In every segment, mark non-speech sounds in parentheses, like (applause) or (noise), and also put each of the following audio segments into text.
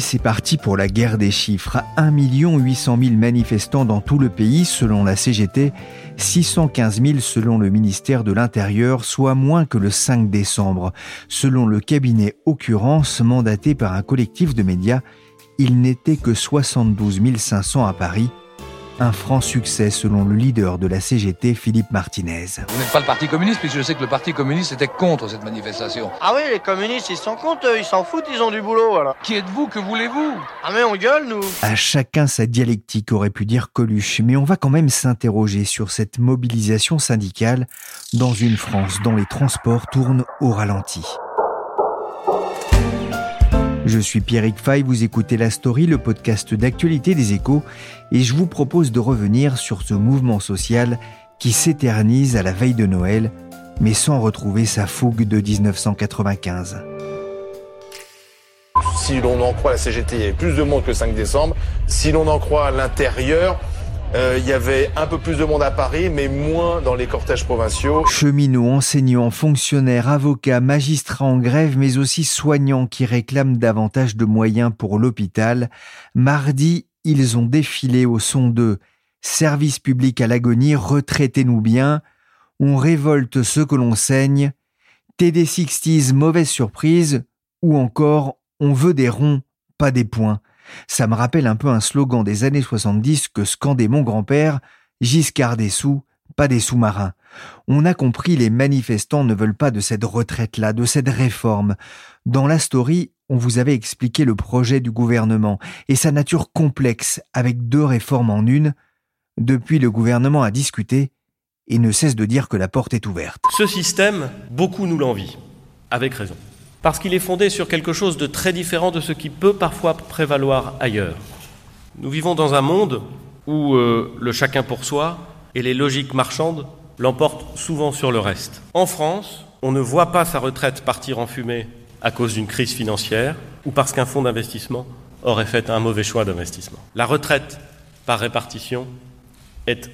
C'est parti pour la guerre des chiffres. 1 800 000 manifestants dans tout le pays selon la CGT, 615 000 selon le ministère de l'Intérieur, soit moins que le 5 décembre. Selon le cabinet Occurrence, mandaté par un collectif de médias, il n'était que 72 500 à Paris, un franc succès selon le leader de la CGT, Philippe Martinez. Vous n'êtes pas le Parti communiste, puisque je sais que le Parti communiste était contre cette manifestation. Ah oui, les communistes, ils sont contre, eux, ils s'en foutent, ils ont du boulot, voilà. Qui êtes-vous Que voulez-vous? Ah mais on gueule, nous À chacun sa dialectique aurait pu dire Coluche, mais on va quand même s'interroger sur cette mobilisation syndicale dans une France dont les transports tournent au ralenti. Je suis Pierrick Fay, vous écoutez La Story, le podcast d'actualité des échos, et je vous propose de revenir sur ce mouvement social qui s'éternise à la veille de Noël, mais sans retrouver sa fougue de 1995. Si l'on en croit la CGT, il y avait plus de monde que le 5 décembre. Si l'on en croit l'intérieur, euh, il y avait un peu plus de monde à Paris, mais moins dans les cortèges provinciaux. Cheminots, enseignants, fonctionnaires, avocats, magistrats en grève, mais aussi soignants qui réclament davantage de moyens pour l'hôpital. Mardi, ils ont défilé au son de Service public à l'agonie, retraitez-nous bien, on révolte ce que l'on saigne, TD 60 mauvaise surprise, ou encore on veut des ronds, pas des points. Ça me rappelle un peu un slogan des années 70 que scandait mon grand-père Giscard des sous, pas des sous-marins. On a compris, les manifestants ne veulent pas de cette retraite-là, de cette réforme. Dans la story, on vous avait expliqué le projet du gouvernement et sa nature complexe avec deux réformes en une. Depuis, le gouvernement a discuté et ne cesse de dire que la porte est ouverte. Ce système, beaucoup nous l'envient, avec raison parce qu'il est fondé sur quelque chose de très différent de ce qui peut parfois prévaloir ailleurs. Nous vivons dans un monde où euh, le chacun pour soi et les logiques marchandes l'emportent souvent sur le reste. En France, on ne voit pas sa retraite partir en fumée à cause d'une crise financière ou parce qu'un fonds d'investissement aurait fait un mauvais choix d'investissement. La retraite par répartition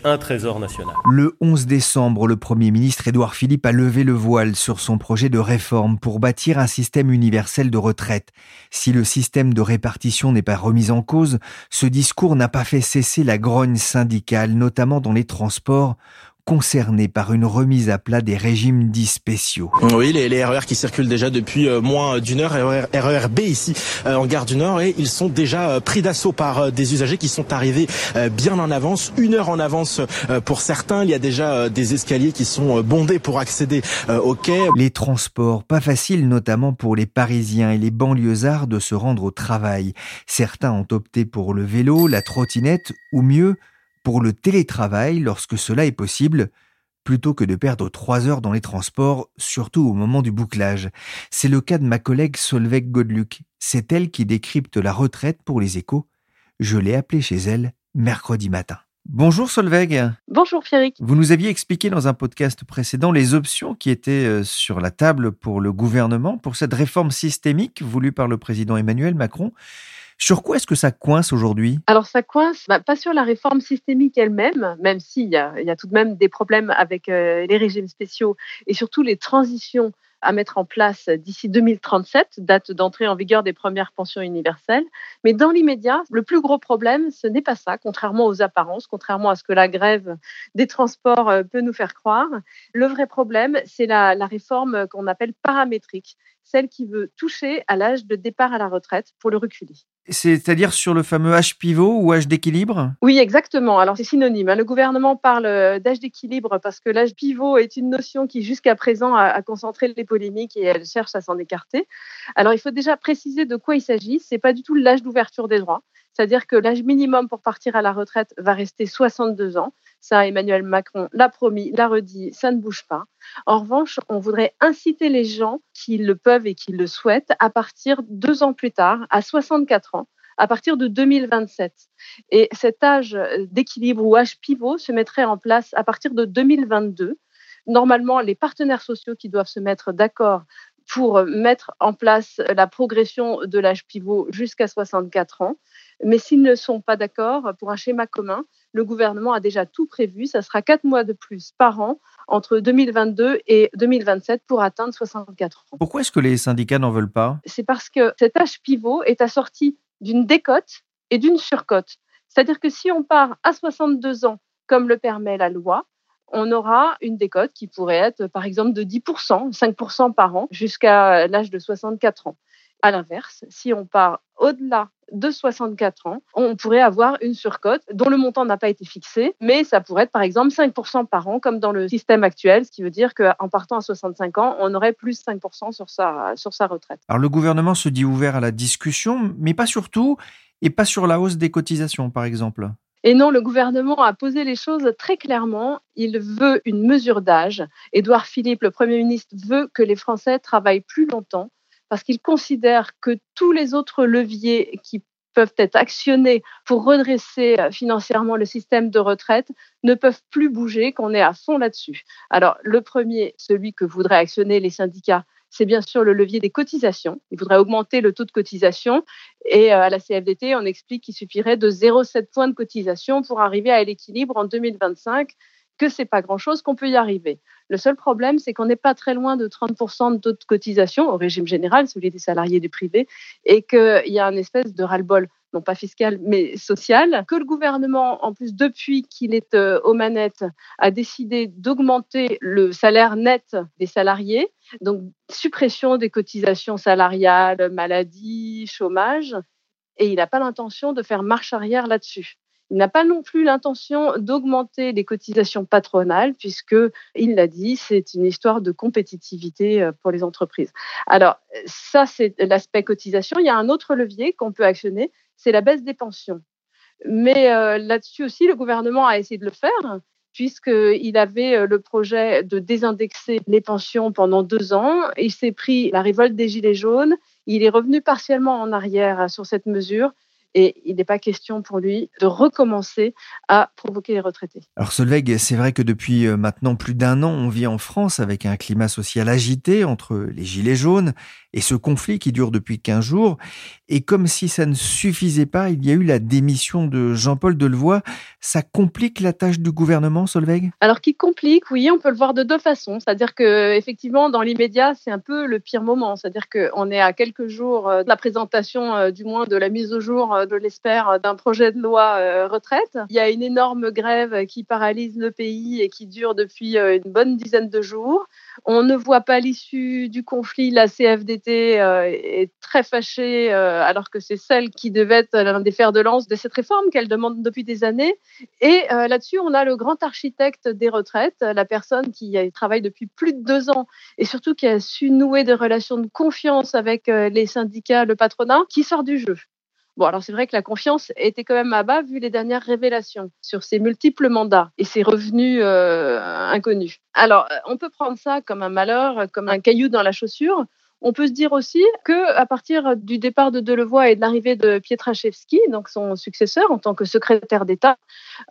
un trésor national. Le 11 décembre, le Premier ministre Édouard Philippe a levé le voile sur son projet de réforme pour bâtir un système universel de retraite. Si le système de répartition n'est pas remis en cause, ce discours n'a pas fait cesser la grogne syndicale, notamment dans les transports, concernés par une remise à plat des régimes dits spéciaux. Oui, les, les RER qui circulent déjà depuis euh, moins d'une heure, RER, RER B ici euh, en gare du Nord, et ils sont déjà euh, pris d'assaut par des usagers qui sont arrivés bien en avance, une heure en avance pour certains. Il y a déjà des escaliers qui sont bondés pour accéder au quai. Les transports, pas faciles notamment pour les Parisiens et les banlieusards de se rendre au travail. Certains ont opté pour le vélo, la trottinette, ou mieux, pour le télétravail lorsque cela est possible, plutôt que de perdre trois heures dans les transports, surtout au moment du bouclage. C'est le cas de ma collègue Solveig Godluc. C'est elle qui décrypte la retraite pour les échos. Je l'ai appelée chez elle mercredi matin. Bonjour Solveig. Bonjour Pierrick. Vous nous aviez expliqué dans un podcast précédent les options qui étaient euh, sur la table pour le gouvernement, pour cette réforme systémique voulue par le président Emmanuel Macron. Sur quoi est-ce que ça coince aujourd'hui? Alors ça coince, bah, pas sur la réforme systémique elle-même, même s'il y a, y a tout de même des problèmes avec euh, les régimes spéciaux et surtout les transitions à mettre en place d'ici 2037, date d'entrée en vigueur des premières pensions universelles. Mais dans l'immédiat, le plus gros problème, ce n'est pas ça, contrairement aux apparences, contrairement à ce que la grève des transports euh, peut nous faire croire. Le vrai problème, c'est la, la réforme qu'on appelle paramétrique, celle qui veut toucher à l'âge de départ à la retraite pour le reculer. C'est-à-dire sur le fameux H pivot ou H d'équilibre? Oui, exactement. Alors c'est synonyme. Hein. Le gouvernement parle euh, d'âge d'équilibre parce que l'âge pivot est une notion qui jusqu'à présent a, concentré les polémiques et elle cherche à s'en écarter. Alors il faut déjà préciser de quoi il s'agit. C'est pas du tout l'âge d'ouverture des droits. C'est-à-dire que l'âge minimum pour partir à la retraite va rester 62 ans. Ça, Emmanuel Macron l'a promis, l'a redit, ça ne bouge pas. En revanche, on voudrait inciter les gens qui le peuvent et qui le souhaitent à partir deux ans plus tard, à 64 ans, à partir de 2027. Et cet âge d'équilibre ou âge pivot se mettrait en place à partir de 2022. Normalement, les partenaires sociaux qui doivent se mettre d'accord pour mettre en place la progression de l'âge pivot jusqu'à 64 ans. Mais s'ils ne sont pas d'accord pour un schéma commun, le gouvernement a déjà tout prévu. Ça sera quatre mois de plus par an entre 2022 et 2027 pour atteindre 64 ans. Pourquoi est-ce que les syndicats n'en veulent pas? C'est parce que cet âge pivot est assorti d'une décote et d'une surcote. C'est-à-dire que si on part à 62 ans, comme le permet la loi, on aura une décote qui pourrait être par exemple de 10%, 5% par an jusqu'à l'âge de 64 ans. À l'inverse, si on part au-delà de 64 ans, on pourrait avoir une surcote dont le montant n'a pas été fixé, mais ça pourrait être par exemple 5% par an comme dans le système actuel, ce qui veut dire qu'en partant à 65 ans, on aurait plus 5% sur sa, sur sa retraite. Alors le gouvernement se dit ouvert à la discussion, mais pas surtout, et pas sur la hausse des cotisations par exemple. Et non, le gouvernement a posé les choses très clairement. Il veut une mesure d'âge. Édouard Philippe, le Premier ministre, veut que les Français travaillent plus longtemps parce qu'il considère que tous les autres leviers qui peuvent être actionnés pour redresser euh, financièrement le système de retraite ne peuvent plus bouger, qu'on est à fond là-dessus. Alors, le premier, celui que voudraient actionner les syndicats, c'est bien sûr le levier des cotisations. Il voudrait augmenter le taux de cotisation. Et euh, à la CFDT, on explique qu'il suffirait de 0,7 points de cotisation pour arriver à l'équilibre en 2025 que c'est pas grand-chose, qu'on peut y arriver. Le seul problème, c'est qu'on n'est pas très loin de 30% de taux de cotisation au régime général, celui des salariés du privé, et qu'il y a une espèce de ras-le-bol, non pas fiscal, mais social, que le gouvernement, en plus, depuis qu'il est euh, aux manettes, a décidé d'augmenter le salaire net des salariés, donc suppression des cotisations salariales, maladie, chômage, et il n'a pas l'intention de faire marche arrière là-dessus. Il n'a pas non plus l'intention d'augmenter les cotisations patronales, puisque, il l'a dit, c'est une histoire de compétitivité euh, pour les entreprises. Alors, ça, c'est l'aspect cotisation. Il y a un autre levier qu'on peut actionner, c'est la baisse des pensions. Mais euh, là-dessus aussi, le gouvernement a essayé de le faire, puisqu'il avait euh, le projet de désindexer les pensions pendant deux ans. Il s'est pris la révolte des Gilets jaunes. Il est revenu partiellement en arrière sur cette mesure et il n'est pas question pour lui de recommencer à provoquer les retraités. Alors Solveig, c'est vrai que depuis euh, maintenant plus d'un an, on vit en France avec un climat social agité entre les gilets jaunes et ce conflit qui dure depuis 15 jours. Et comme si ça ne suffisait pas, il y a eu la démission de Jean-Paul Delevoye. Ça complique la tâche du gouvernement, Solveig? Alors qui complique, oui, on peut le voir de deux façons. C'est-à-dire que effectivement, dans l'immédiat, c'est un peu le pire moment. C'est-à-dire qu'on est à quelques jours euh, de la présentation, euh, du moins de la mise au jour de l'espère, d'un projet de loi euh, retraite. Il y a une énorme grève qui paralyse le pays et qui dure depuis euh, une bonne dizaine de jours. On ne voit pas l'issue du conflit. La CFDT euh, est très fâchée alors que c'est celle qui devait être l'un des fers de lance de cette réforme qu'elle demande depuis des années. Et là-dessus, on a le grand architecte des retraites, la personne qui travaille depuis plus de deux ans et surtout qui a su nouer des relations de confiance avec les syndicats, le patronat, qui sort du jeu. Bon, alors c'est vrai que la confiance était quand même à bas vu les dernières révélations sur ses multiples mandats et ses revenus euh, inconnus. Alors, euh, on peut prendre ça comme un malheur, comme un caillou dans la chaussure. On peut se dire aussi que à partir du départ de Delevoye et de l'arrivée de Pietraszewski, donc son successeur en tant que secrétaire d'État,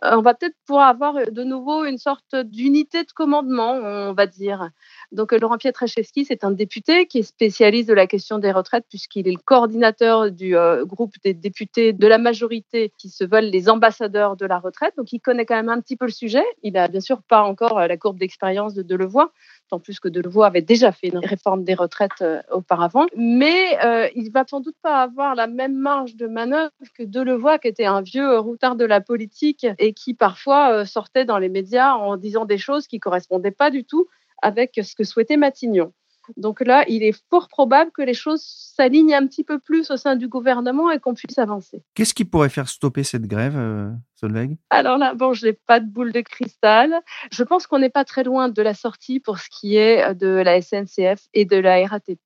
euh, on va peut-être pouvoir avoir de nouveau une sorte d'unité de commandement, on va dire. Donc Laurent Pietraszewski, c'est un député qui est spécialiste de la question des retraites puisqu'il est le coordinateur du euh, groupe des députés de la majorité qui se veulent les ambassadeurs de la retraite. Donc il connaît quand même un petit peu le sujet. Il n'a bien sûr pas encore euh, la courbe d'expérience de Delevoye tant plus que Delevoye avait déjà fait une réforme des retraites euh, auparavant. Mais euh, il va sans doute pas avoir la même marge de manœuvre que Delevoye, qui était un vieux routard de la politique et qui parfois euh, sortait dans les médias en disant des choses qui correspondaient pas du tout avec ce que souhaitait Matignon. Donc là, il est fort probable que les choses s'alignent un petit peu plus au sein du gouvernement et qu'on puisse avancer. Qu'est-ce qui pourrait faire stopper cette grève, euh, Solveig? Alors là, bon, je n'ai pas de boule de cristal. Je pense qu'on n'est pas très loin de la sortie pour ce qui est de la SNCF et de la RATP.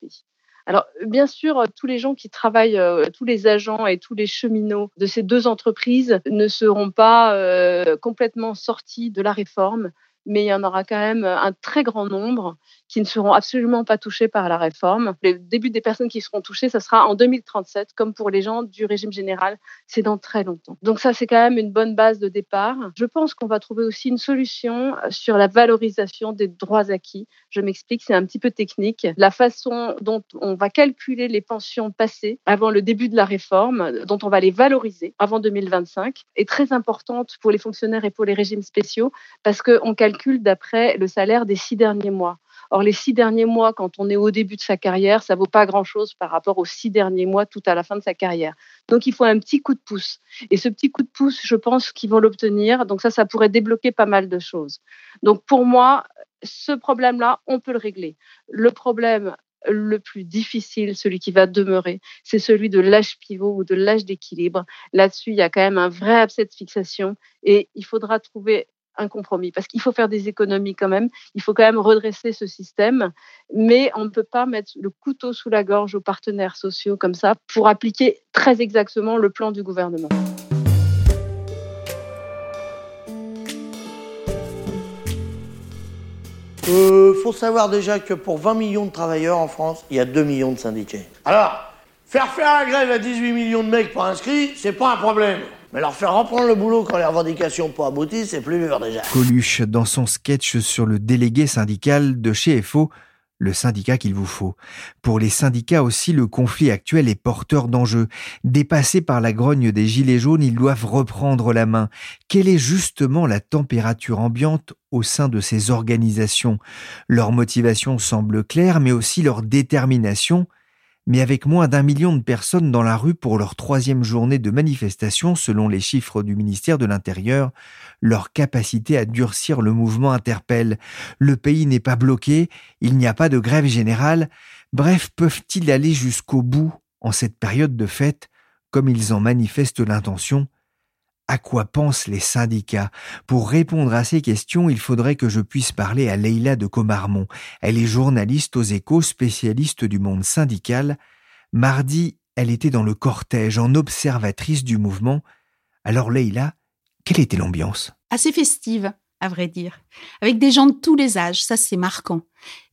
Alors, bien sûr, tous les gens qui travaillent, euh, tous les agents et tous les cheminots de ces deux entreprises ne seront pas euh, complètement sortis de la réforme mais il y en aura quand même un très grand nombre qui ne seront absolument pas touchés par la réforme. Le début des personnes qui seront touchées, ça sera en 2037, comme pour les gens du régime général, c'est dans très longtemps. Donc ça, c'est quand même une bonne base de départ. Je pense qu'on va trouver aussi une solution sur la valorisation des droits acquis. Je m'explique, c'est un petit peu technique. La façon dont on va calculer les pensions passées avant le début de la réforme, dont on va les valoriser avant 2025, est très importante pour les fonctionnaires et pour les régimes spéciaux parce qu'on calcule d'après le salaire des six derniers mois. Or, les six derniers mois, quand on est au début de sa carrière, ça vaut pas grand-chose par rapport aux six derniers mois tout à la fin de sa carrière. Donc, il faut un petit coup de pouce. Et ce petit coup de pouce, je pense qu'ils vont l'obtenir. Donc, ça, ça pourrait débloquer pas mal de choses. Donc, pour moi, ce problème-là, on peut le régler. Le problème le plus difficile, celui qui va demeurer, c'est celui de l'âge pivot ou de l'âge d'équilibre. Là-dessus, il y a quand même un vrai abcès de fixation et il faudra trouver un compromis parce qu'il faut faire des économies quand même. Il faut quand même redresser ce système, mais on ne peut pas mettre le couteau sous la gorge aux partenaires sociaux comme ça pour appliquer très exactement le plan du gouvernement. Euh, faut savoir déjà que pour 20 millions de travailleurs en France, il y a 2 millions de syndiqués. Alors, faire faire la grève à 18 millions de mecs pas inscrits, c'est pas un problème. Mais leur faire reprendre le boulot quand les revendications pas abouties, c'est plus dur déjà. Coluche, dans son sketch sur le délégué syndical de chez FO, le syndicat qu'il vous faut. Pour les syndicats aussi, le conflit actuel est porteur d'enjeux. Dépassés par la grogne des gilets jaunes, ils doivent reprendre la main. Quelle est justement la température ambiante au sein de ces organisations? Leur motivation semble claire, mais aussi leur détermination mais avec moins d'un million de personnes dans la rue pour leur troisième journée de manifestation, selon les chiffres du ministère de l'Intérieur, leur capacité à durcir le mouvement interpelle. Le pays n'est pas bloqué, il n'y a pas de grève générale. Bref, peuvent-ils aller jusqu'au bout en cette période de fête, comme ils en manifestent l'intention? À quoi pensent les syndicats Pour répondre à ces questions, il faudrait que je puisse parler à Leïla de Comarmont. Elle est journaliste aux échos, spécialiste du monde syndical. Mardi, elle était dans le cortège en observatrice du mouvement. Alors Leïla, quelle était l'ambiance? Assez festive, à vrai dire. Avec des gens de tous les âges, ça c'est marquant.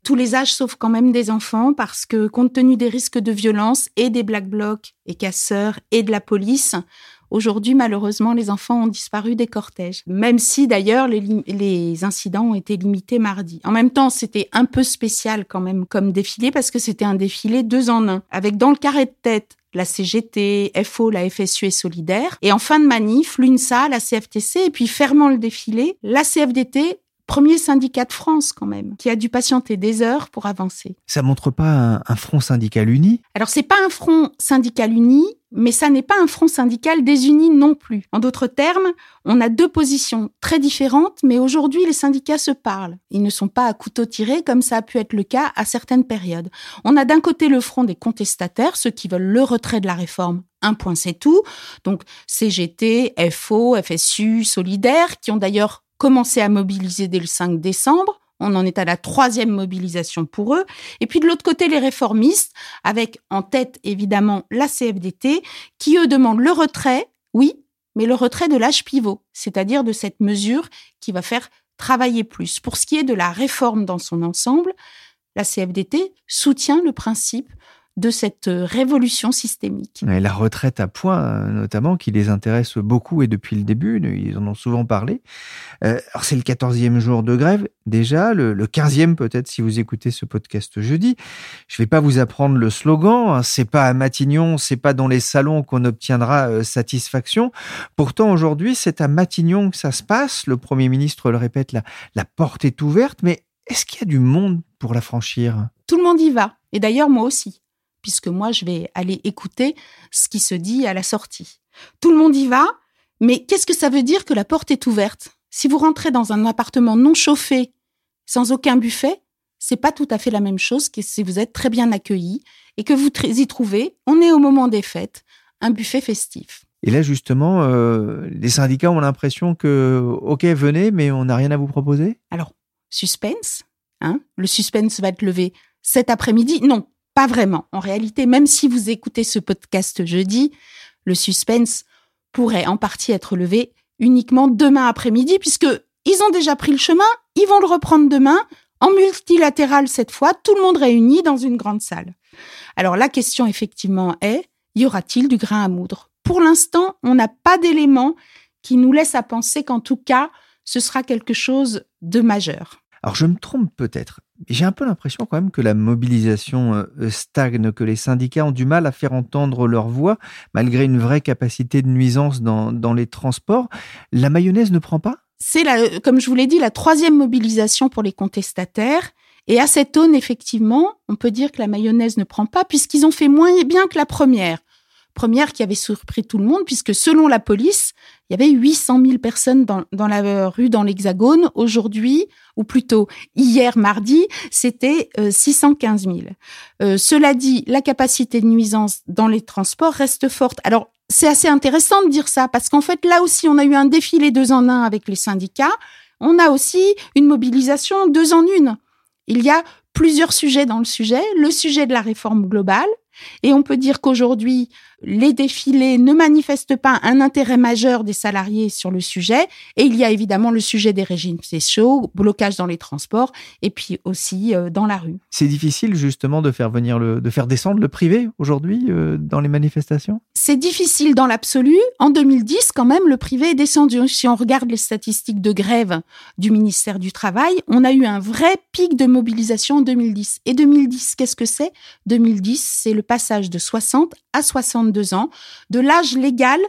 Tous les âges sauf quand même des enfants parce que compte tenu des risques de violence et des black blocs et casseurs et de la police, Aujourd'hui, malheureusement, les enfants ont disparu des cortèges, même si d'ailleurs les, incidents ont été limités mardi. En même temps, c'était un peu spécial quand même comme défilé parce que c'était un défilé deux en un, avec dans le carré de tête la CGT, FO, la FSU et Solidaire, et en fin de manif, l'UNSA, la CFTC, et puis fermant le défilé, la CFDT premier syndicat de France quand même, qui a dû patienter des heures pour avancer. Ça montre pas un, front syndical uni? Alors c'est pas un front syndical uni, mais ça n'est pas un front syndical désuni non plus. En d'autres termes, on a deux positions très différentes, mais aujourd'hui les syndicats se parlent. Ils ne sont pas à couteau tiré comme ça a pu être le cas à certaines périodes. On a d'un côté le front des contestataires, ceux qui veulent le retrait de la réforme un point c'est tout. Donc CGT, FO, FSU, Solidaire, qui ont d'ailleurs commencé à mobiliser dès le 5 décembre. On en est à la troisième mobilisation pour eux. Et puis de l'autre côté, les réformistes, avec en tête évidemment la CFDT, qui eux demandent le retrait, oui, mais le retrait de l'âge pivot, c'est-à-dire de cette mesure qui va faire travailler plus. Pour ce qui est de la réforme dans son ensemble, la CFDT soutient le principe de cette euh, révolution systémique. Et la retraite à points, euh, notamment, qui les intéresse beaucoup et depuis le début, ils en ont souvent parlé. Euh, alors c'est le 14e jour de grève déjà, le, 15e peut-être si vous écoutez ce podcast jeudi. Je vais pas vous apprendre le slogan, hein, c'est pas à Matignon, c'est pas dans les salons qu'on obtiendra satisfaction. Pourtant aujourd'hui, c'est à Matignon que ça se passe. Le Premier ministre le répète, la, la porte est ouverte, mais est-ce qu'il y a du monde pour la franchir? Tout le monde y va, et d'ailleurs moi aussi puisque moi, je vais aller écouter ce qui se dit à la sortie. Tout le monde y va, mais qu'est-ce que ça veut dire que la porte est ouverte? Si vous rentrez dans un appartement non chauffé, sans aucun buffet, c'est pas tout à fait la même chose que si vous êtes très bien accueilli et que vous y trouvez, on est au moment des fêtes, un buffet festif. Et là, justement, euh, les syndicats ont l'impression que, OK, venez, mais on n'a rien à vous proposer? Alors, suspense, hein? Le suspense va être levé cet après-midi? Non, pas vraiment. En réalité, même si vous écoutez ce podcast jeudi, le suspense pourrait en partie être levé uniquement demain après-midi, puisque ils ont déjà pris le chemin, ils vont le reprendre demain, en multilatéral cette fois, tout le monde réuni dans une grande salle. Alors la question effectivement est, y aura-t-il du grain à moudre? Pour l'instant, on n'a pas d'éléments qui nous laissent à penser qu'en tout cas, ce sera quelque chose de majeur. Alors je me trompe peut-être, j'ai un peu l'impression quand même que la mobilisation euh, stagne, que les syndicats ont du mal à faire entendre leur voix, malgré une vraie capacité de nuisance dans, dans les transports. La mayonnaise ne prend pas? C'est, comme je vous l'ai dit, la troisième mobilisation pour les contestataires. Et à cette aune, effectivement, on peut dire que la mayonnaise ne prend pas, puisqu'ils ont fait moins bien que la première. Première qui avait surpris tout le monde, puisque selon la police, il y avait 800 000 personnes dans, dans la rue dans l'Hexagone. Aujourd'hui, ou plutôt hier mardi, c'était 615 000. Euh, cela dit, la capacité de nuisance dans les transports reste forte. Alors, c'est assez intéressant de dire ça, parce qu'en fait, là aussi, on a eu un défilé deux en un avec les syndicats. On a aussi une mobilisation deux en une. Il y a plusieurs sujets dans le sujet. Le sujet de la réforme globale, et on peut dire qu'aujourd'hui, les défilés ne manifestent pas un intérêt majeur des salariés sur le sujet. Et il y a évidemment le sujet des régimes spéciaux, blocage dans les transports et puis aussi euh, dans la rue. C'est difficile justement de faire venir le, de faire descendre le privé aujourd'hui euh, dans les manifestations? C'est difficile dans l'absolu. En 2010, quand même, le privé est descendu. Si on regarde les statistiques de grève du ministère du Travail, on a eu un vrai pic de mobilisation en 2010. Et 2010, qu'est-ce que c'est? 2010, c'est le passage de 60 à 62 ans de l'âge légal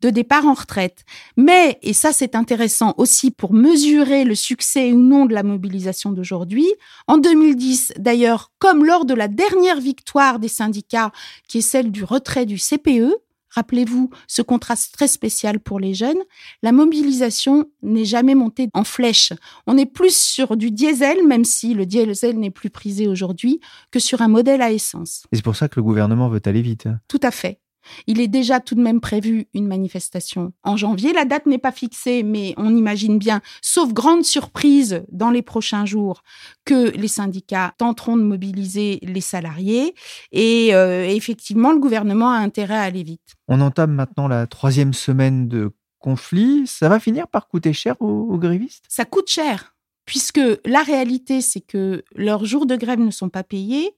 de départ en retraite. Mais, et ça c'est intéressant aussi pour mesurer le succès ou non de la mobilisation d'aujourd'hui, en 2010 d'ailleurs, comme lors de la dernière victoire des syndicats, qui est celle du retrait du CPE, Rappelez-vous ce contraste très spécial pour les jeunes. La mobilisation n'est jamais montée en flèche. On est plus sur du diesel, même si le diesel n'est plus prisé aujourd'hui, que sur un modèle à essence. Et c'est pour ça que le gouvernement veut aller vite. Tout à fait. Il est déjà tout de même prévu une manifestation en janvier. La date n'est pas fixée, mais on imagine bien, sauf grande surprise dans les prochains jours, que les syndicats tenteront de mobiliser les salariés. Et euh, effectivement, le gouvernement a intérêt à aller vite. On entame maintenant la troisième semaine de conflit. Ça va finir par coûter cher aux, aux grévistes? Ça coûte cher, puisque la réalité, c'est que leurs jours de grève ne sont pas payés.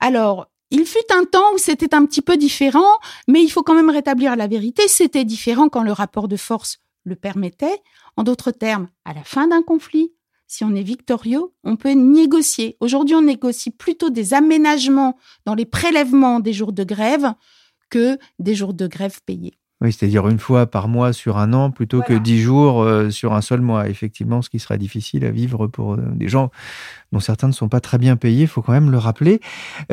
Alors, il fut un temps où c'était un petit peu différent, mais il faut quand même rétablir la vérité. C'était différent quand le rapport de force le permettait. En d'autres termes, à la fin d'un conflit, si on est victorieux, on peut négocier. Aujourd'hui, on négocie plutôt des aménagements dans les prélèvements des jours de grève que des jours de grève payés. Oui, c'est-à-dire une fois par mois sur un an plutôt que dix jours euh, sur un seul mois. Effectivement, ce qui sera difficile à vivre pour euh, des gens dont certains ne sont pas très bien payés, il faut quand même le rappeler.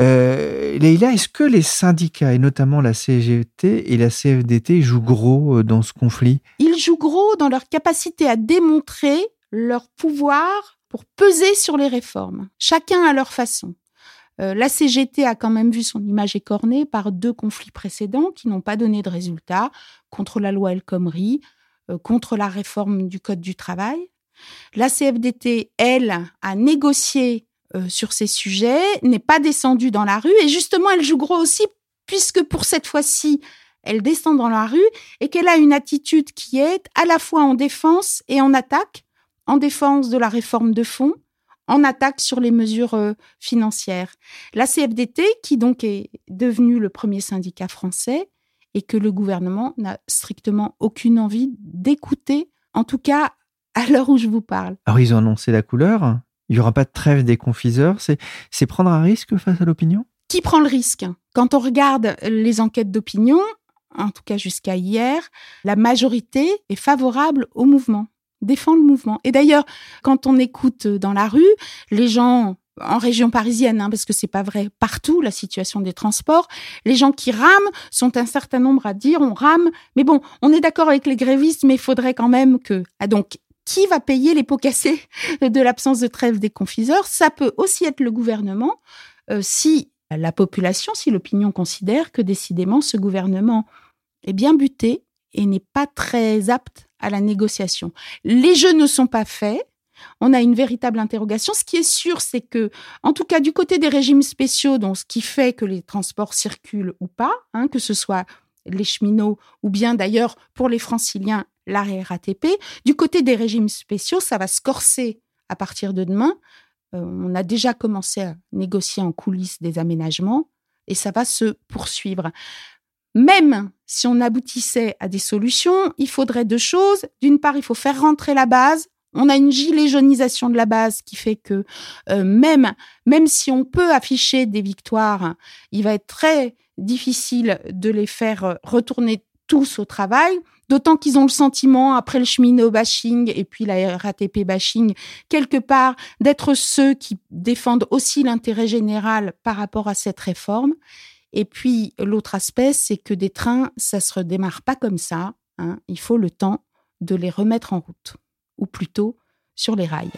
Euh, Leïla, est-ce que les syndicats, et notamment la CGT et la CFDT, jouent gros euh, dans ce conflit? Ils jouent gros dans leur capacité à démontrer leur pouvoir pour peser sur les réformes, chacun à leur façon. Euh, la CGT a quand même vu son image écornée par deux conflits précédents qui n'ont pas donné de résultat contre la loi El Khomri, euh, contre la réforme du Code du travail. La CFDT, elle, a négocié euh, sur ces sujets, n'est pas descendue dans la rue et justement, elle joue gros aussi puisque pour cette fois-ci, elle descend dans la rue et qu'elle a une attitude qui est à la fois en défense et en attaque, en défense de la réforme de fond, en attaque sur les mesures euh, financières. La CFDT, qui donc est devenu le premier syndicat français et que le gouvernement n'a strictement aucune envie d'écouter, en tout cas à l'heure où je vous parle. Alors ils ont annoncé la couleur, il n'y aura pas de trêve des confiseurs, c'est prendre un risque face à l'opinion? Qui prend le risque? Quand on regarde les enquêtes d'opinion, en tout cas jusqu'à hier, la majorité est favorable au mouvement défend le mouvement. Et d'ailleurs, quand on écoute dans la rue, les gens en région parisienne, hein, parce que c'est pas vrai partout la situation des transports. Les gens qui rament sont un certain nombre à dire on rame, mais bon, on est d'accord avec les grévistes, mais il faudrait quand même que. Ah donc qui va payer les pots cassés (laughs) de l'absence de trêve des confiseurs? Ça peut aussi être le gouvernement euh, si la population, si l'opinion considère que décidément ce gouvernement est bien buté et n'est pas très apte à la négociation. Les jeux ne sont pas faits. On a une véritable interrogation. Ce qui est sûr, c'est que, en tout cas, du côté des régimes spéciaux, donc ce qui fait que les transports circulent ou pas, hein, que ce soit les cheminots ou bien d'ailleurs pour les franciliens la RATP, du côté des régimes spéciaux, ça va se corser à partir de demain. Euh, on a déjà commencé à négocier en coulisses des aménagements et ça va se poursuivre. Même si on aboutissait à des solutions, il faudrait deux choses. D'une part, il faut faire rentrer la base. On a une gilet jaunisation de la base qui fait que euh, même, même si on peut afficher des victoires, il va être très difficile de les faire retourner tous au travail. D'autant qu'ils ont le sentiment, après le cheminot bashing et puis la RATP bashing, quelque part, d'être ceux qui défendent aussi l'intérêt général par rapport à cette réforme. Et puis l'autre aspect, c'est que des trains, ça se redémarre pas comme ça. Hein. Il faut le temps de les remettre en route, ou plutôt sur les rails.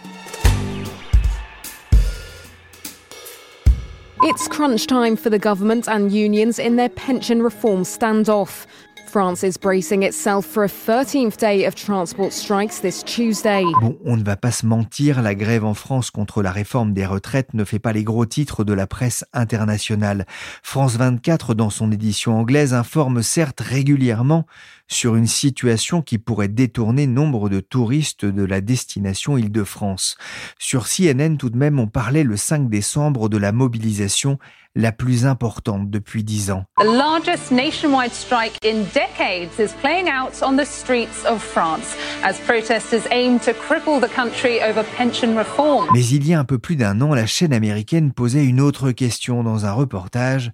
It's crunch time for the government and unions in their pension reform standoff. France is bracing itself for a 13th day of transport strikes this Tuesday. Bon, on ne va pas se mentir, la grève en France contre la réforme des retraites ne fait pas les gros titres de la presse internationale. France 24, dans son édition anglaise, informe certes régulièrement sur une situation qui pourrait détourner nombre de touristes de la destination Île-de-France. Sur CNN, tout de même, on parlait le 5 décembre de la mobilisation la plus importante depuis dix ans. The largest nationwide strike in decades is playing out on the streets of France as protesters aim to cripple the country over pension reform. Mais il y a un peu plus d'un an, la chaîne américaine posait une autre question dans un reportage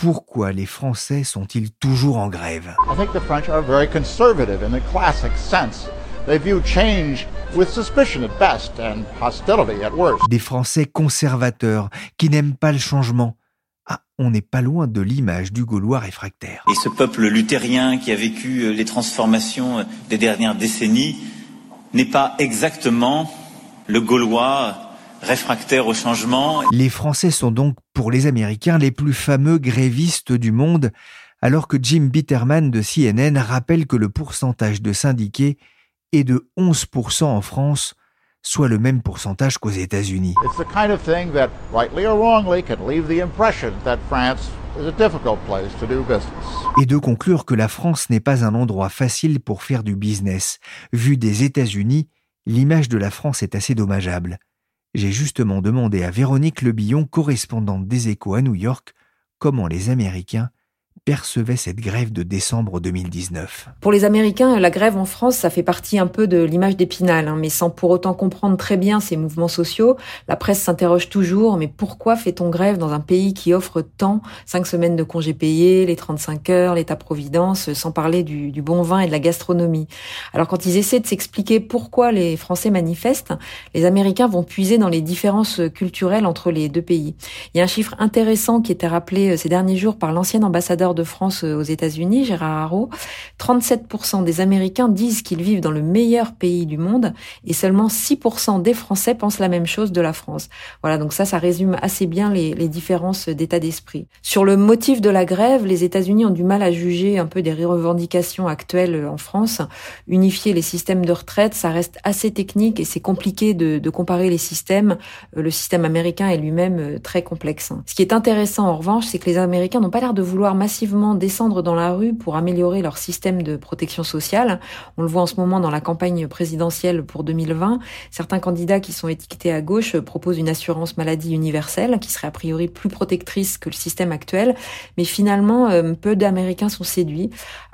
pourquoi les Français sont-ils toujours en grève? I think the French are very conservative in the classic sense. They view change with suspicion at best and hostility at worst. Des Français conservateurs qui n'aiment pas le changement. Ah, on n'est pas loin de l'image du Gaulois réfractaire. Et ce peuple luthérien qui a vécu euh, les transformations euh, des dernières décennies n'est pas exactement le Gaulois réfractaires au changement. Les Français sont donc, pour les Américains, les plus fameux grévistes du monde, alors que Jim Bitterman de CNN rappelle que le pourcentage de syndiqués est de 11% en France, soit le même pourcentage qu'aux États-Unis. Et de conclure que la France n'est pas un endroit facile pour faire du business. Vu des États-Unis, l'image de la France est assez dommageable. J'ai justement demandé à Véronique Lebillon, correspondante des Échos à New York, comment les Américains percevait cette grève de décembre 2019 Pour les Américains, la grève en France, ça fait partie un peu de l'image d'Épinal, hein, mais sans pour autant comprendre très bien ces mouvements sociaux. La presse s'interroge toujours, mais pourquoi fait-on grève dans un pays qui offre tant Cinq semaines de congés payés, les 35 heures, l'État-providence, sans parler du, du bon vin et de la gastronomie? Alors quand ils essaient de s'expliquer pourquoi les Français manifestent, les Américains vont puiser dans les différences culturelles entre les deux pays. Il y a un chiffre intéressant qui était rappelé euh, ces derniers jours par l'ancien ambassadeur de France euh, aux États-Unis, Gérard Haro, 37% des Américains disent qu'ils vivent dans le meilleur pays du monde et seulement 6% des Français pensent la même chose de la France. Voilà, donc ça, ça résume assez bien les, différences d'état d'esprit. Sur le motif de la grève, les États-Unis ont du mal à juger un peu des revendications actuelles en France. Unifier les systèmes de retraite, ça reste assez technique et c'est compliqué de, de, comparer les systèmes. Euh, le système américain est lui-même euh, très complexe. Ce qui est intéressant en revanche, c'est que les Américains n'ont pas l'air de vouloir massivement descendre dans la rue pour améliorer leur système de protection sociale. On le voit en ce moment dans la campagne présidentielle pour 2020. Certains candidats qui sont étiquetés à gauche proposent une assurance maladie universelle qui serait a priori plus protectrice que le système actuel. Mais finalement, euh, peu d'Américains sont séduits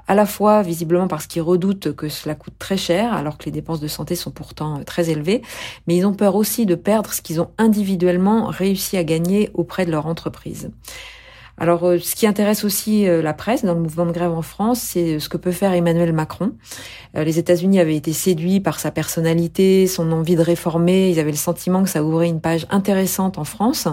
à la fois visiblement parce qu'ils redoutent que cela coûte très cher, alors que les dépenses de santé sont pourtant euh, très élevées, mais ils ont peur aussi de perdre ce qu'ils ont individuellement réussi à gagner auprès de leur entreprise. Alors, euh, ce qui intéresse aussi euh, la presse dans le mouvement de grève en France, c'est ce que peut faire Emmanuel Macron. Euh, les États-Unis avaient été séduits par sa personnalité, son envie de réformer. Ils avaient le sentiment que ça ouvrait une page intéressante en France.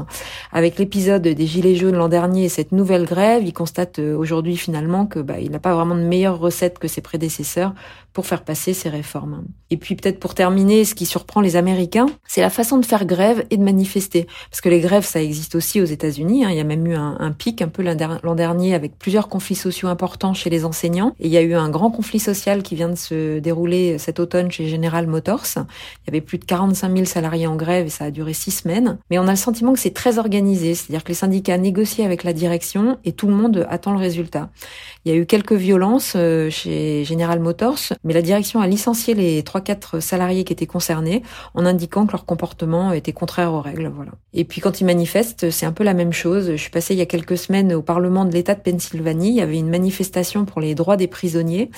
Avec l'épisode des Gilets jaunes l'an dernier et cette nouvelle grève, ils constatent aujourd'hui finalement que bah, il n'a pas vraiment de meilleure recette que ses prédécesseurs pour faire passer ces réformes. Et puis peut-être pour terminer, ce qui surprend les Américains, c'est la façon de faire grève et de manifester. Parce que les grèves, ça existe aussi aux États-Unis. Hein. Il y a même eu un pic un peu l'an dernier avec plusieurs conflits sociaux importants chez les enseignants. Et il y a eu un grand conflit social qui vient de se dérouler cet automne chez General Motors. Il y avait plus de 45 000 salariés en grève et ça a duré six semaines. Mais on a le sentiment que c'est très organisé, c'est-à-dire que les syndicats négocient avec la direction et tout le monde attend le résultat. Il y a eu quelques violences euh, chez General Motors, mais la direction a licencié les 3-4 salariés qui étaient concernés en indiquant que leur comportement était contraire aux règles. Voilà. Et puis quand ils manifestent, c'est un peu la même chose. Je suis passée il y a quelques semaines au Parlement de l'État de Pennsylvanie. Il y avait une manifestation pour les droits des prisonniers.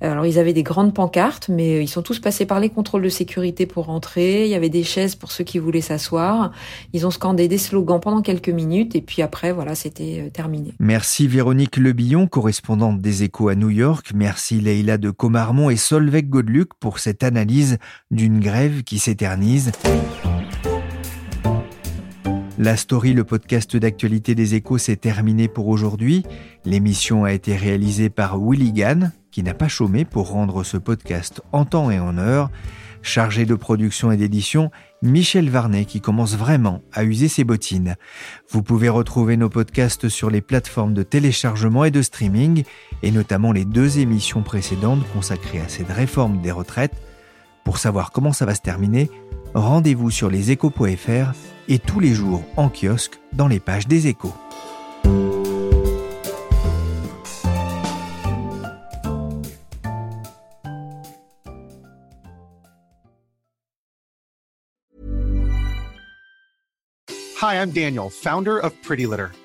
Alors ils avaient des grandes pancartes, mais ils sont tous passés par les contrôles de sécurité pour rentrer. Il y avait des chaises pour ceux qui voulaient s'asseoir. Ils ont scandé des slogans pendant quelques minutes et puis après, voilà, c'était euh, terminé. Merci Véronique Lebillon, correspondante des Échos à New York. Merci Leïla de Comarmont et Solveig Godeluc pour cette analyse d'une grève qui s'éternise. La story, le podcast d'actualité des échos, s'est terminé pour aujourd'hui. L'émission a été réalisée par Willy Gann, qui n'a pas chômé pour rendre ce podcast en temps et en heure. Chargé de production et d'édition, Michel Varnet qui commence vraiment à user ses bottines. Vous pouvez retrouver nos podcasts sur les plateformes de téléchargement et de streaming, et notamment les deux émissions précédentes consacrées à cette réforme des retraites. Pour savoir comment ça va se terminer, rendez-vous sur leséchos.fr et tous les jours en kiosque dans les pages des échos. Hi, I'm Daniel, founder of Pretty Litter.